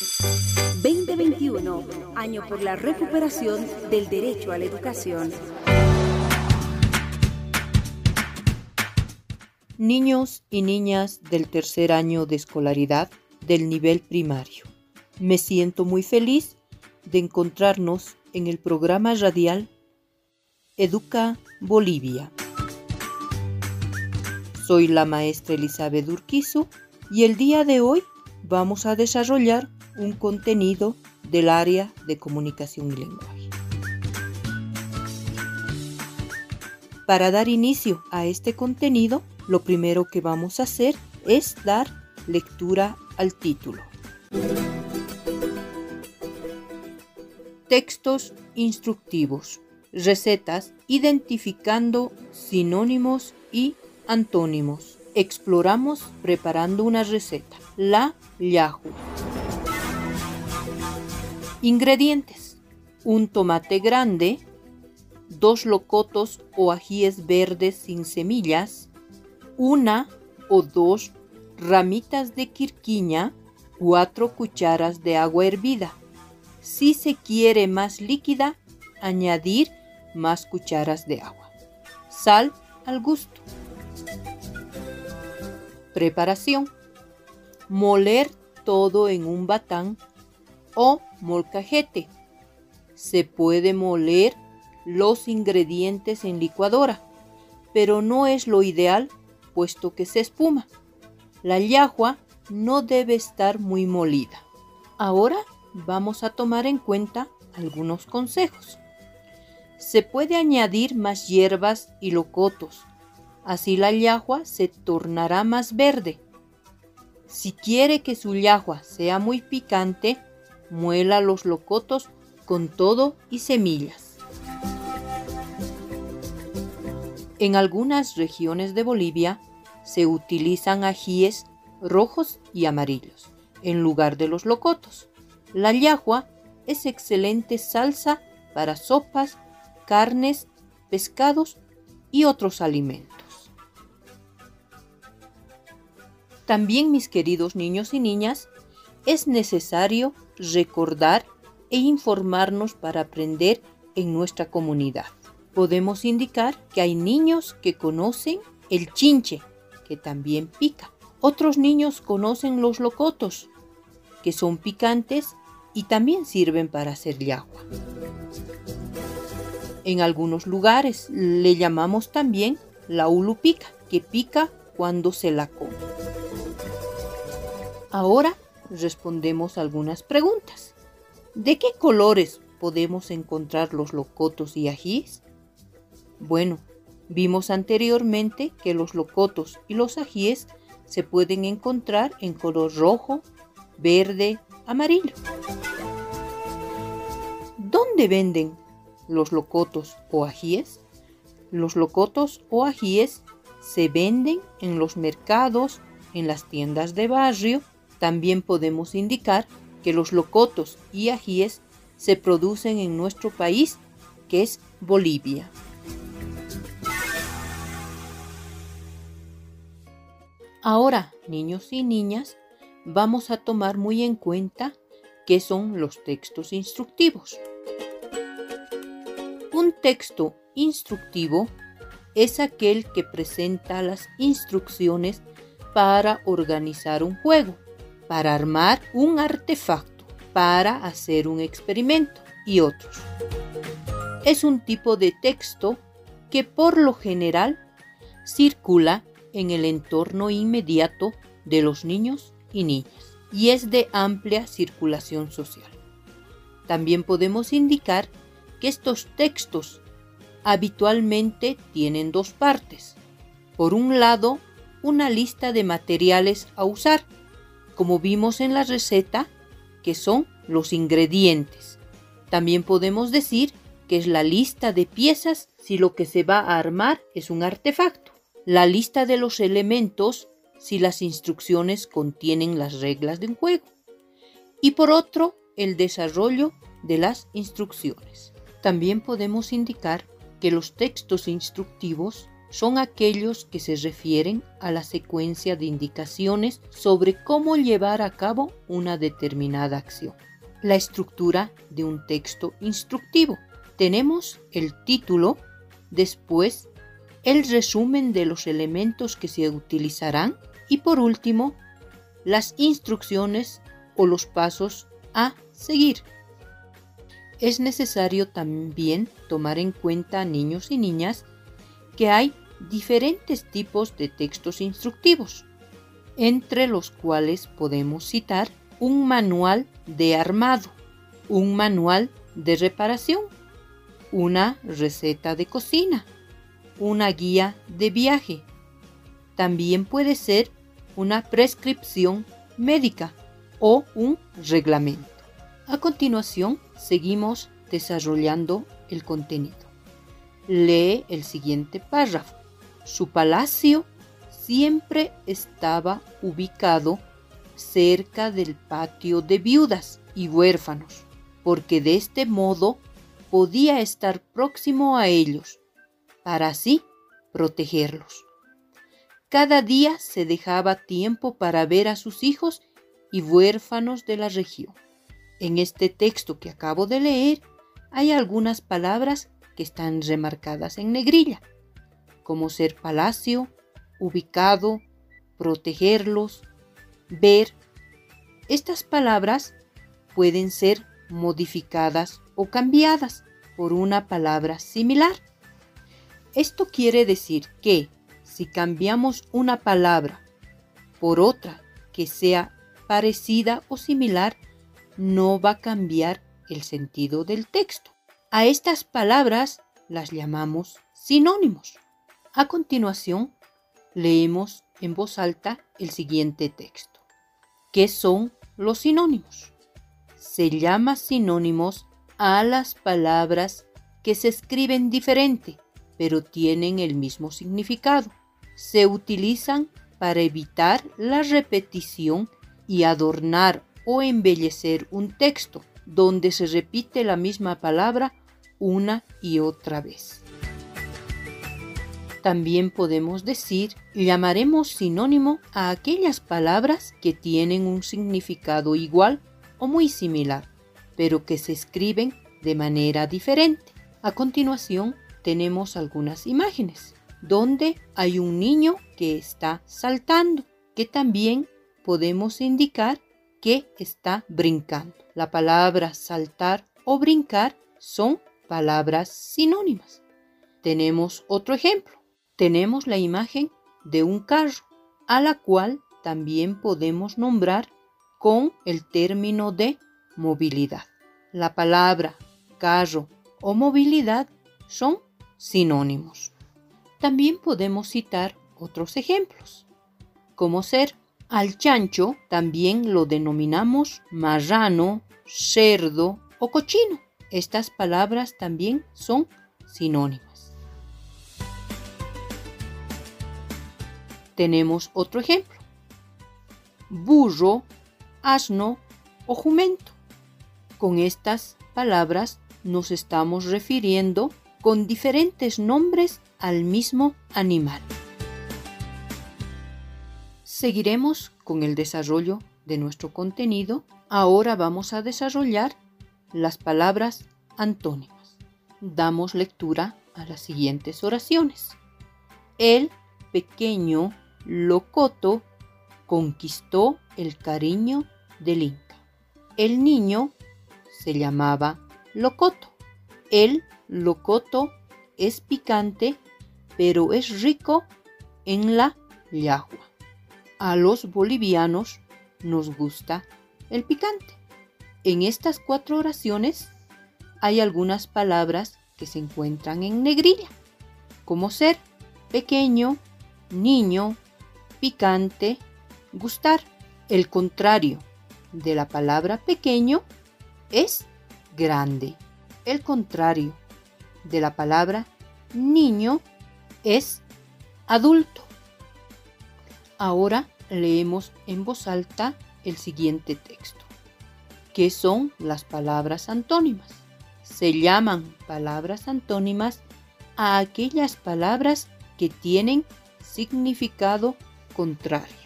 2021, año por la recuperación del derecho a la educación. Niños y niñas del tercer año de escolaridad del nivel primario. Me siento muy feliz de encontrarnos en el programa radial Educa Bolivia. Soy la maestra Elizabeth Urquizo y el día de hoy vamos a desarrollar un contenido del área de comunicación y lenguaje. Para dar inicio a este contenido, lo primero que vamos a hacer es dar lectura al título. Textos instructivos, recetas identificando sinónimos y antónimos. Exploramos preparando una receta, la Yahoo. Ingredientes. Un tomate grande, dos locotos o ajíes verdes sin semillas, una o dos ramitas de quirquiña, cuatro cucharas de agua hervida. Si se quiere más líquida, añadir más cucharas de agua. Sal al gusto. Preparación. Moler todo en un batán o molcajete. Se puede moler los ingredientes en licuadora, pero no es lo ideal puesto que se espuma. La yahua no debe estar muy molida. Ahora vamos a tomar en cuenta algunos consejos. Se puede añadir más hierbas y locotos. Así la yahua se tornará más verde. Si quiere que su yahua sea muy picante, muela los locotos con todo y semillas. En algunas regiones de Bolivia se utilizan ajíes rojos y amarillos en lugar de los locotos. La yahua es excelente salsa para sopas, carnes, pescados y otros alimentos. También, mis queridos niños y niñas, es necesario recordar e informarnos para aprender en nuestra comunidad. Podemos indicar que hay niños que conocen el chinche, que también pica. Otros niños conocen los locotos, que son picantes y también sirven para hacer yagua. En algunos lugares le llamamos también la ulupica, que pica cuando se la come. Ahora respondemos algunas preguntas. ¿De qué colores podemos encontrar los locotos y ajíes? Bueno, vimos anteriormente que los locotos y los ajíes se pueden encontrar en color rojo, verde, amarillo. ¿Dónde venden los locotos o ajíes? Los locotos o ajíes se venden en los mercados, en las tiendas de barrio también podemos indicar que los locotos y ajíes se producen en nuestro país, que es Bolivia. Ahora, niños y niñas, vamos a tomar muy en cuenta qué son los textos instructivos. Un texto instructivo es aquel que presenta las instrucciones para organizar un juego para armar un artefacto, para hacer un experimento y otros. Es un tipo de texto que por lo general circula en el entorno inmediato de los niños y niñas y es de amplia circulación social. También podemos indicar que estos textos habitualmente tienen dos partes. Por un lado, una lista de materiales a usar como vimos en la receta, que son los ingredientes. También podemos decir que es la lista de piezas si lo que se va a armar es un artefacto. La lista de los elementos si las instrucciones contienen las reglas de un juego. Y por otro, el desarrollo de las instrucciones. También podemos indicar que los textos instructivos son aquellos que se refieren a la secuencia de indicaciones sobre cómo llevar a cabo una determinada acción. La estructura de un texto instructivo. Tenemos el título, después el resumen de los elementos que se utilizarán y por último las instrucciones o los pasos a seguir. Es necesario también tomar en cuenta, niños y niñas, que hay diferentes tipos de textos instructivos, entre los cuales podemos citar un manual de armado, un manual de reparación, una receta de cocina, una guía de viaje. También puede ser una prescripción médica o un reglamento. A continuación, seguimos desarrollando el contenido. Lee el siguiente párrafo. Su palacio siempre estaba ubicado cerca del patio de viudas y huérfanos, porque de este modo podía estar próximo a ellos, para así protegerlos. Cada día se dejaba tiempo para ver a sus hijos y huérfanos de la región. En este texto que acabo de leer hay algunas palabras que están remarcadas en negrilla, como ser palacio, ubicado, protegerlos, ver. Estas palabras pueden ser modificadas o cambiadas por una palabra similar. Esto quiere decir que si cambiamos una palabra por otra que sea parecida o similar, no va a cambiar el sentido del texto. A estas palabras las llamamos sinónimos. A continuación, leemos en voz alta el siguiente texto. ¿Qué son los sinónimos? Se llama sinónimos a las palabras que se escriben diferente, pero tienen el mismo significado. Se utilizan para evitar la repetición y adornar o embellecer un texto donde se repite la misma palabra una y otra vez. También podemos decir, llamaremos sinónimo a aquellas palabras que tienen un significado igual o muy similar, pero que se escriben de manera diferente. A continuación tenemos algunas imágenes, donde hay un niño que está saltando, que también podemos indicar que está brincando. La palabra saltar o brincar son palabras sinónimas. Tenemos otro ejemplo. Tenemos la imagen de un carro, a la cual también podemos nombrar con el término de movilidad. La palabra carro o movilidad son sinónimos. También podemos citar otros ejemplos, como ser al chancho también lo denominamos marrano, cerdo o cochino. Estas palabras también son sinónimas. Tenemos otro ejemplo. Burro, asno o jumento. Con estas palabras nos estamos refiriendo con diferentes nombres al mismo animal. Seguiremos con el desarrollo de nuestro contenido. Ahora vamos a desarrollar las palabras antónimas. Damos lectura a las siguientes oraciones. El pequeño Locoto conquistó el cariño del Inca. El niño se llamaba Locoto. El Locoto es picante, pero es rico en la yagua a los bolivianos nos gusta el picante. En estas cuatro oraciones hay algunas palabras que se encuentran en negrilla, como ser pequeño, niño, picante, gustar. El contrario de la palabra pequeño es grande. El contrario de la palabra niño es adulto. Ahora leemos en voz alta el siguiente texto. ¿Qué son las palabras antónimas? Se llaman palabras antónimas a aquellas palabras que tienen significado contrario.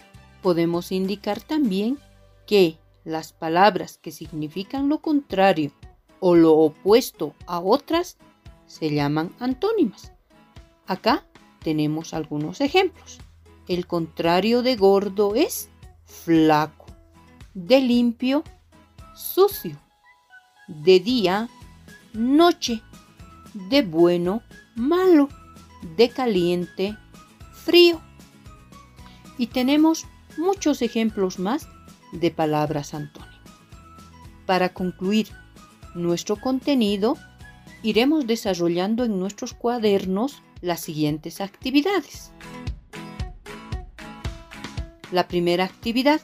Podemos indicar también que las palabras que significan lo contrario o lo opuesto a otras se llaman antónimas. Acá tenemos algunos ejemplos. El contrario de gordo es flaco, de limpio, sucio, de día, noche, de bueno, malo, de caliente, frío. Y tenemos muchos ejemplos más de palabras antónimas. Para concluir nuestro contenido, iremos desarrollando en nuestros cuadernos las siguientes actividades. La primera actividad,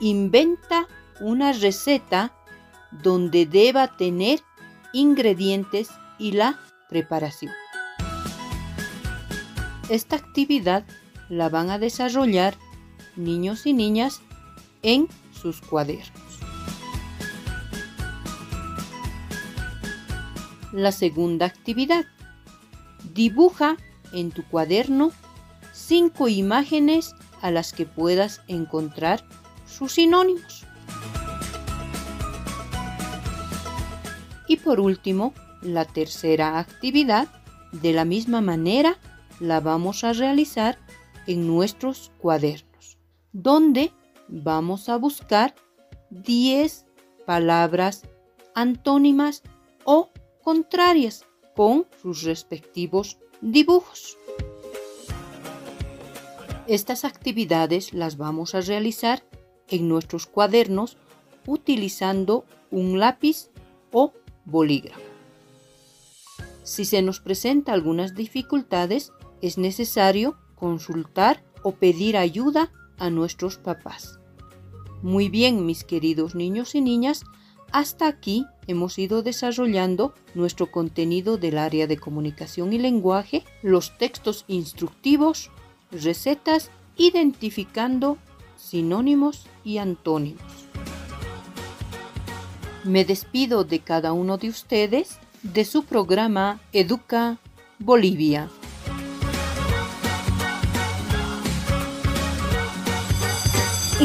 inventa una receta donde deba tener ingredientes y la preparación. Esta actividad la van a desarrollar niños y niñas en sus cuadernos. La segunda actividad. Dibuja en tu cuaderno cinco imágenes a las que puedas encontrar sus sinónimos. Y por último, la tercera actividad, de la misma manera, la vamos a realizar en nuestros cuadernos, donde vamos a buscar 10 palabras antónimas o contrarias con sus respectivos dibujos. Estas actividades las vamos a realizar en nuestros cuadernos utilizando un lápiz o bolígrafo. Si se nos presenta algunas dificultades, es necesario consultar o pedir ayuda a nuestros papás. Muy bien, mis queridos niños y niñas, hasta aquí hemos ido desarrollando nuestro contenido del área de comunicación y lenguaje, los textos instructivos, recetas, identificando sinónimos y antónimos. Me despido de cada uno de ustedes de su programa Educa Bolivia.